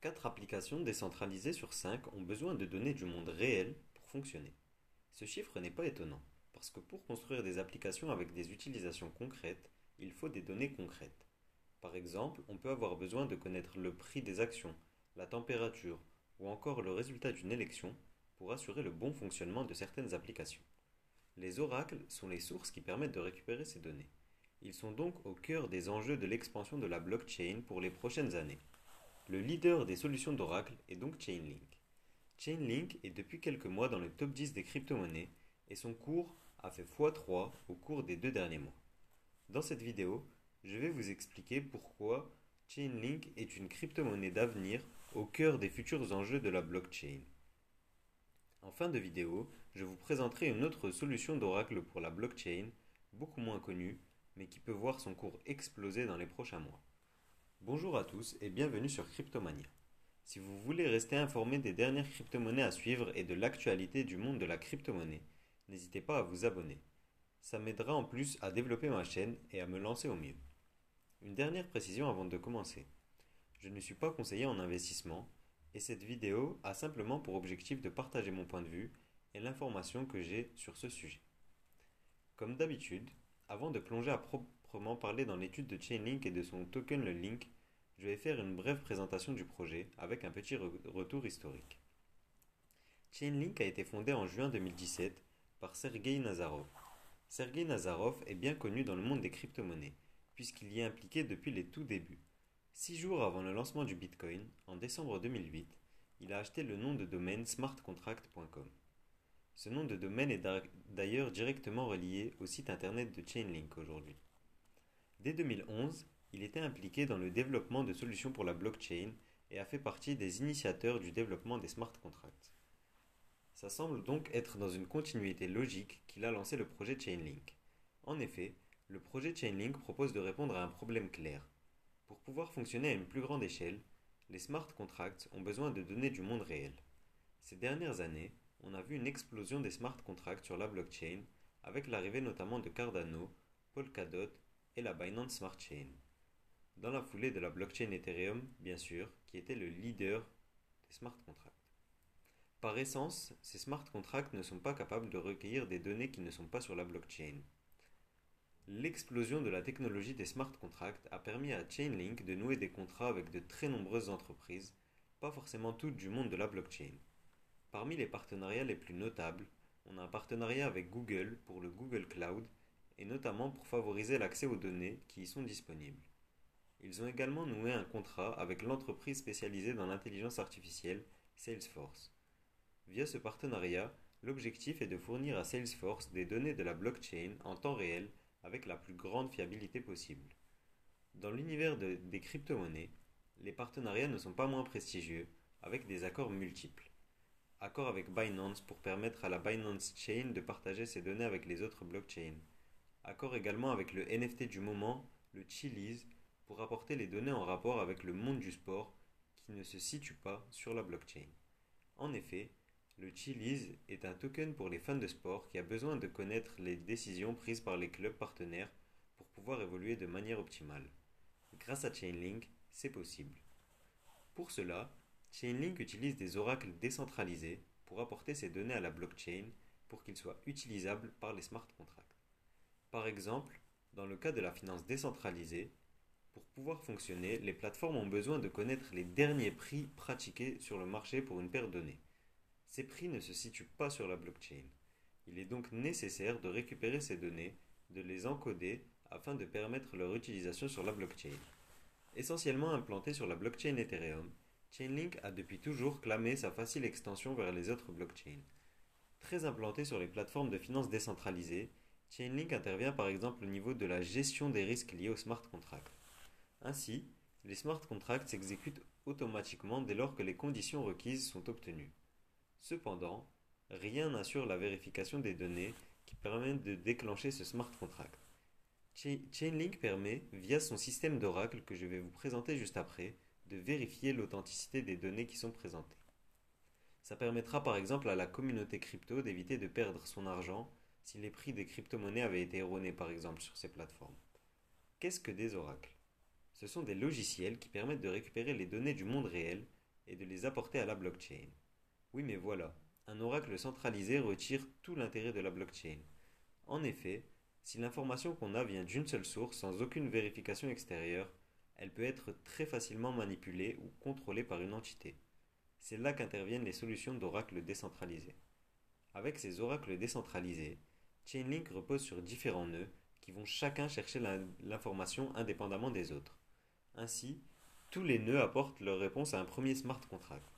Quatre applications décentralisées sur cinq ont besoin de données du monde réel pour fonctionner. Ce chiffre n'est pas étonnant, parce que pour construire des applications avec des utilisations concrètes, il faut des données concrètes. Par exemple, on peut avoir besoin de connaître le prix des actions, la température ou encore le résultat d'une élection pour assurer le bon fonctionnement de certaines applications. Les oracles sont les sources qui permettent de récupérer ces données. Ils sont donc au cœur des enjeux de l'expansion de la blockchain pour les prochaines années. Le leader des solutions d'Oracle est donc Chainlink. Chainlink est depuis quelques mois dans le top 10 des crypto-monnaies et son cours a fait x3 au cours des deux derniers mois. Dans cette vidéo, je vais vous expliquer pourquoi Chainlink est une crypto-monnaie d'avenir au cœur des futurs enjeux de la blockchain. En fin de vidéo, je vous présenterai une autre solution d'Oracle pour la blockchain, beaucoup moins connue, mais qui peut voir son cours exploser dans les prochains mois. Bonjour à tous et bienvenue sur Cryptomania. Si vous voulez rester informé des dernières crypto-monnaies à suivre et de l'actualité du monde de la crypto-monnaie, n'hésitez pas à vous abonner. Ça m'aidera en plus à développer ma chaîne et à me lancer au mieux. Une dernière précision avant de commencer. Je ne suis pas conseiller en investissement et cette vidéo a simplement pour objectif de partager mon point de vue et l'information que j'ai sur ce sujet. Comme d'habitude, avant de plonger à proprement parler dans l'étude de Chainlink et de son token le Link, je vais faire une brève présentation du projet avec un petit retour historique. Chainlink a été fondé en juin 2017 par Sergei Nazarov. Sergei Nazarov est bien connu dans le monde des crypto-monnaies, puisqu'il y est impliqué depuis les tout débuts. Six jours avant le lancement du Bitcoin, en décembre 2008, il a acheté le nom de domaine smartcontract.com. Ce nom de domaine est d'ailleurs directement relié au site internet de Chainlink aujourd'hui. Dès 2011, il était impliqué dans le développement de solutions pour la blockchain et a fait partie des initiateurs du développement des smart contracts. Ça semble donc être dans une continuité logique qu'il a lancé le projet Chainlink. En effet, le projet Chainlink propose de répondre à un problème clair. Pour pouvoir fonctionner à une plus grande échelle, les smart contracts ont besoin de données du monde réel. Ces dernières années, on a vu une explosion des smart contracts sur la blockchain, avec l'arrivée notamment de Cardano, Polkadot et la Binance Smart Chain. Dans la foulée de la blockchain Ethereum, bien sûr, qui était le leader des smart contracts. Par essence, ces smart contracts ne sont pas capables de recueillir des données qui ne sont pas sur la blockchain. L'explosion de la technologie des smart contracts a permis à Chainlink de nouer des contrats avec de très nombreuses entreprises, pas forcément toutes du monde de la blockchain. Parmi les partenariats les plus notables, on a un partenariat avec Google pour le Google Cloud et notamment pour favoriser l'accès aux données qui y sont disponibles. Ils ont également noué un contrat avec l'entreprise spécialisée dans l'intelligence artificielle Salesforce. Via ce partenariat, l'objectif est de fournir à Salesforce des données de la blockchain en temps réel avec la plus grande fiabilité possible. Dans l'univers des crypto-monnaies, les partenariats ne sont pas moins prestigieux, avec des accords multiples accord avec Binance pour permettre à la Binance Chain de partager ses données avec les autres blockchains. Accord également avec le NFT du moment, le Chiliz, pour apporter les données en rapport avec le monde du sport qui ne se situe pas sur la blockchain. En effet, le Chiliz est un token pour les fans de sport qui a besoin de connaître les décisions prises par les clubs partenaires pour pouvoir évoluer de manière optimale. Grâce à Chainlink, c'est possible. Pour cela, Chainlink utilise des oracles décentralisés pour apporter ces données à la blockchain pour qu'ils soient utilisables par les smart contracts. Par exemple, dans le cas de la finance décentralisée, pour pouvoir fonctionner, les plateformes ont besoin de connaître les derniers prix pratiqués sur le marché pour une paire donnée. Ces prix ne se situent pas sur la blockchain. Il est donc nécessaire de récupérer ces données, de les encoder afin de permettre leur utilisation sur la blockchain. Essentiellement implanté sur la blockchain Ethereum, Chainlink a depuis toujours clamé sa facile extension vers les autres blockchains. Très implanté sur les plateformes de finances décentralisées, Chainlink intervient par exemple au niveau de la gestion des risques liés aux smart contracts. Ainsi, les smart contracts s'exécutent automatiquement dès lors que les conditions requises sont obtenues. Cependant, rien n'assure la vérification des données qui permettent de déclencher ce smart contract. Chainlink permet, via son système d'oracle que je vais vous présenter juste après, de vérifier l'authenticité des données qui sont présentées. Ça permettra par exemple à la communauté crypto d'éviter de perdre son argent si les prix des crypto-monnaies avaient été erronés par exemple sur ces plateformes. Qu'est-ce que des oracles? Ce sont des logiciels qui permettent de récupérer les données du monde réel et de les apporter à la blockchain. Oui, mais voilà, un oracle centralisé retire tout l'intérêt de la blockchain. En effet, si l'information qu'on a vient d'une seule source sans aucune vérification extérieure, elle peut être très facilement manipulée ou contrôlée par une entité. C'est là qu'interviennent les solutions d'oracles décentralisés. Avec ces oracles décentralisés, Chainlink repose sur différents nœuds qui vont chacun chercher l'information indépendamment des autres. Ainsi, tous les nœuds apportent leur réponse à un premier smart contract.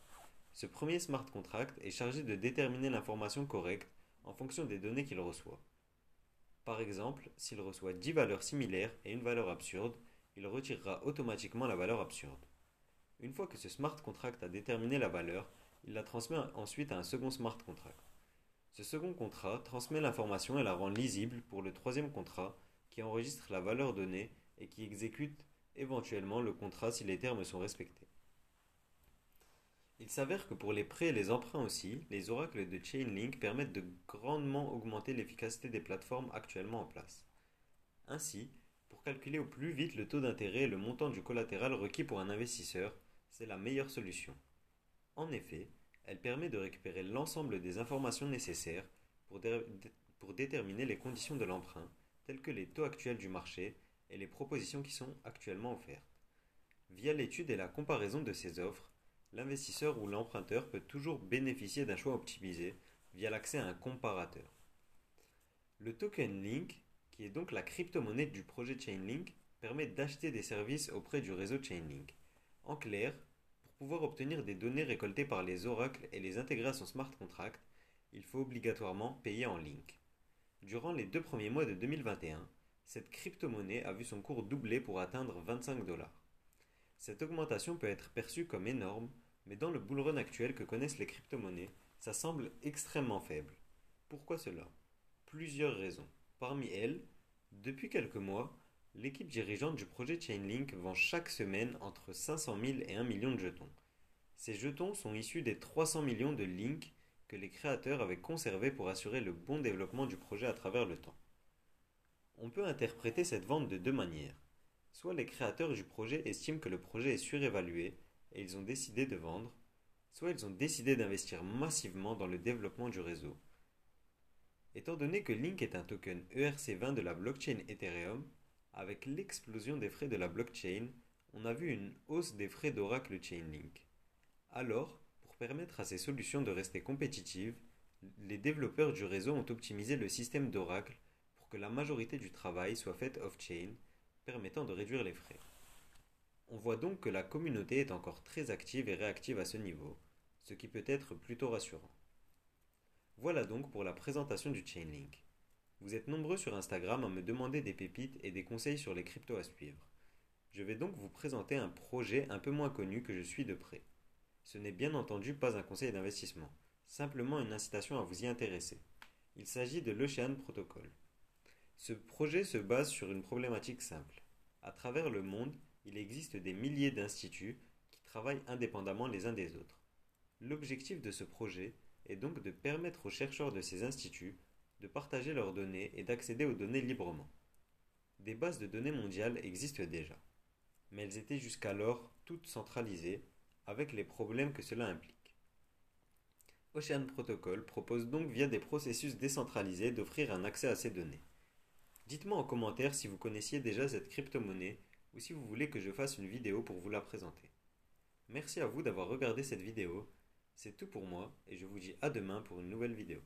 Ce premier smart contract est chargé de déterminer l'information correcte en fonction des données qu'il reçoit. Par exemple, s'il reçoit 10 valeurs similaires et une valeur absurde, il retirera automatiquement la valeur absurde. Une fois que ce smart contract a déterminé la valeur, il la transmet ensuite à un second smart contract. Ce second contrat transmet l'information et la rend lisible pour le troisième contrat qui enregistre la valeur donnée et qui exécute éventuellement le contrat si les termes sont respectés. Il s'avère que pour les prêts et les emprunts aussi, les oracles de Chainlink permettent de grandement augmenter l'efficacité des plateformes actuellement en place. Ainsi, calculer au plus vite le taux d'intérêt et le montant du collatéral requis pour un investisseur, c'est la meilleure solution. En effet, elle permet de récupérer l'ensemble des informations nécessaires pour, pour, déterminer les conditions de l'emprunt, telles que les taux actuels du marché et les propositions qui sont actuellement offertes. Via l'étude et la comparaison de ces offres, l'investisseur ou l'emprunteur peut toujours bénéficier d'un choix optimisé via l'accès à un comparateur. Le token Link, qui est donc la crypto-monnaie du projet Chainlink, permet d'acheter des services auprès du réseau Chainlink. En clair, pouvoir obtenir des données récoltées par les oracles et les intégrer à son smart contract, il faut obligatoirement payer en link. Durant les deux premiers mois de 2021, cette crypto-monnaie a vu son cours doubler pour atteindre 25 dollars. Cette augmentation peut être perçue comme énorme, mais dans le bullrun actuel que connaissent les crypto-monnaies, ça semble extrêmement faible. Pourquoi cela? Plusieurs raisons. Parmi elles, depuis quelques mois, L'équipe dirigeante du projet Chainlink vend chaque semaine entre 500 000 et 1 million de jetons. Ces jetons sont issus des 300 millions de links que les créateurs avaient conservés pour assurer le bon développement du projet à travers le temps. On peut interpréter cette vente de deux manières. Soit les créateurs du projet estiment que le projet est surévalué et ils ont décidé de vendre, soit ils ont décidé d'investir massivement dans le développement du réseau. Étant donné que Link est un token ERC20 de la blockchain Ethereum, avec l'explosion des frais de la blockchain, on a vu une hausse des frais d'Oracle Chainlink. Alors, pour permettre à ces solutions de rester compétitives, les développeurs du réseau ont optimisé le système d'Oracle pour que la majorité du travail soit faite off-chain, permettant de réduire les frais. On voit donc que la communauté est encore très active et réactive à ce niveau, ce qui peut être plutôt rassurant. Voilà donc pour la présentation du Chainlink. Vous êtes nombreux sur Instagram à me demander des pépites et des conseils sur les cryptos à suivre. Je vais donc vous présenter un projet un peu moins connu que je suis de près. Ce n'est bien entendu pas un conseil d'investissement, simplement une incitation à vous y intéresser. Il s'agit de l'Ocean Protocol. Ce projet se base sur une problématique simple. À travers le monde, il existe des milliers d'instituts qui travaillent indépendamment les uns des autres. L'objectif de ce projet est donc de permettre aux chercheurs de ces instituts de partager leurs données et d'accéder aux données librement. Des bases de données mondiales existent déjà, mais elles étaient jusqu'alors toutes centralisées, avec les problèmes que cela implique. Ocean Protocol propose donc via des processus décentralisés d'offrir un accès à ces données. Dites-moi en commentaire si vous connaissiez déjà cette crypto-monnaie ou si vous voulez que je fasse une vidéo pour vous la présenter. Merci à vous d'avoir regardé cette vidéo. C'est tout pour moi et je vous dis à demain pour une nouvelle vidéo.